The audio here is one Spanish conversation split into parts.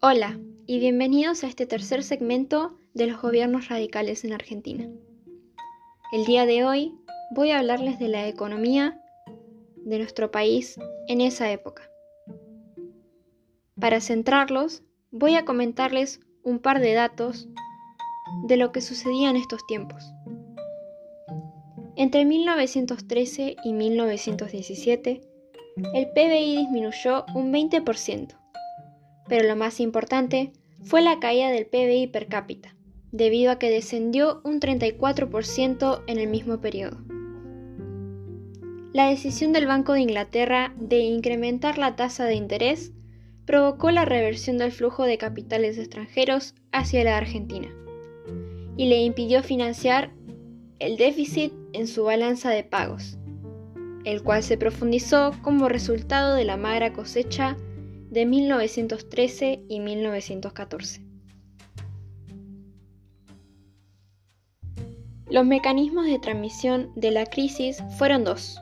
Hola y bienvenidos a este tercer segmento de los gobiernos radicales en Argentina. El día de hoy voy a hablarles de la economía de nuestro país en esa época. Para centrarlos, voy a comentarles un par de datos de lo que sucedía en estos tiempos. Entre 1913 y 1917, el PBI disminuyó un 20%, pero lo más importante fue la caída del PBI per cápita, debido a que descendió un 34% en el mismo periodo. La decisión del Banco de Inglaterra de incrementar la tasa de interés provocó la reversión del flujo de capitales extranjeros hacia la Argentina y le impidió financiar el déficit en su balanza de pagos, el cual se profundizó como resultado de la magra cosecha de 1913 y 1914. Los mecanismos de transmisión de la crisis fueron dos,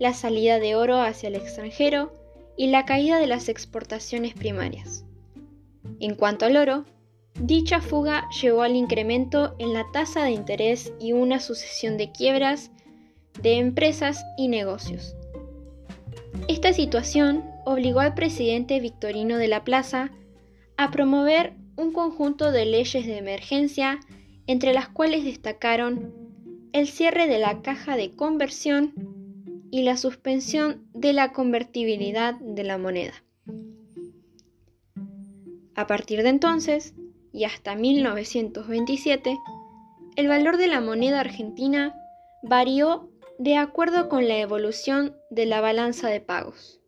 la salida de oro hacia el extranjero y la caída de las exportaciones primarias. En cuanto al oro, dicha fuga llevó al incremento en la tasa de interés y una sucesión de quiebras de empresas y negocios. Esta situación obligó al presidente Victorino de la Plaza a promover un conjunto de leyes de emergencia, entre las cuales destacaron el cierre de la caja de conversión y la suspensión de la convertibilidad de la moneda. A partir de entonces, y hasta 1927, el valor de la moneda argentina varió de acuerdo con la evolución de la balanza de pagos.